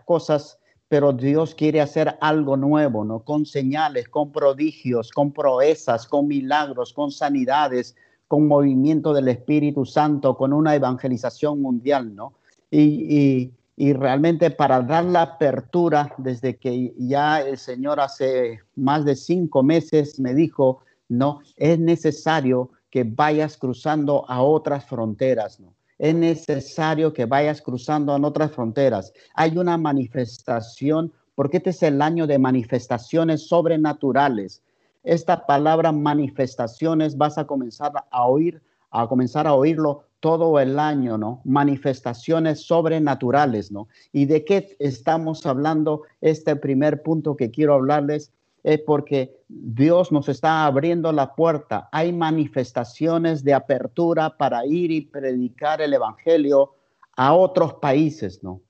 cosas, pero Dios quiere hacer algo nuevo, ¿no? Con señales, con prodigios, con proezas, con milagros, con sanidades, con movimiento del Espíritu Santo, con una evangelización mundial, ¿no? Y, y, realmente para dar la apertura, desde que ya el Señor hace más de cinco meses me dijo, no, es necesario que vayas cruzando a otras fronteras, ¿no? Es necesario que vayas cruzando a otras fronteras. Hay una manifestación, porque este es el año de manifestaciones sobrenaturales. Esta palabra manifestaciones vas a comenzar a oír, a comenzar a oírlo todo el año, ¿no? Manifestaciones sobrenaturales, ¿no? ¿Y de qué estamos hablando? Este primer punto que quiero hablarles es porque Dios nos está abriendo la puerta. Hay manifestaciones de apertura para ir y predicar el Evangelio a otros países, ¿no?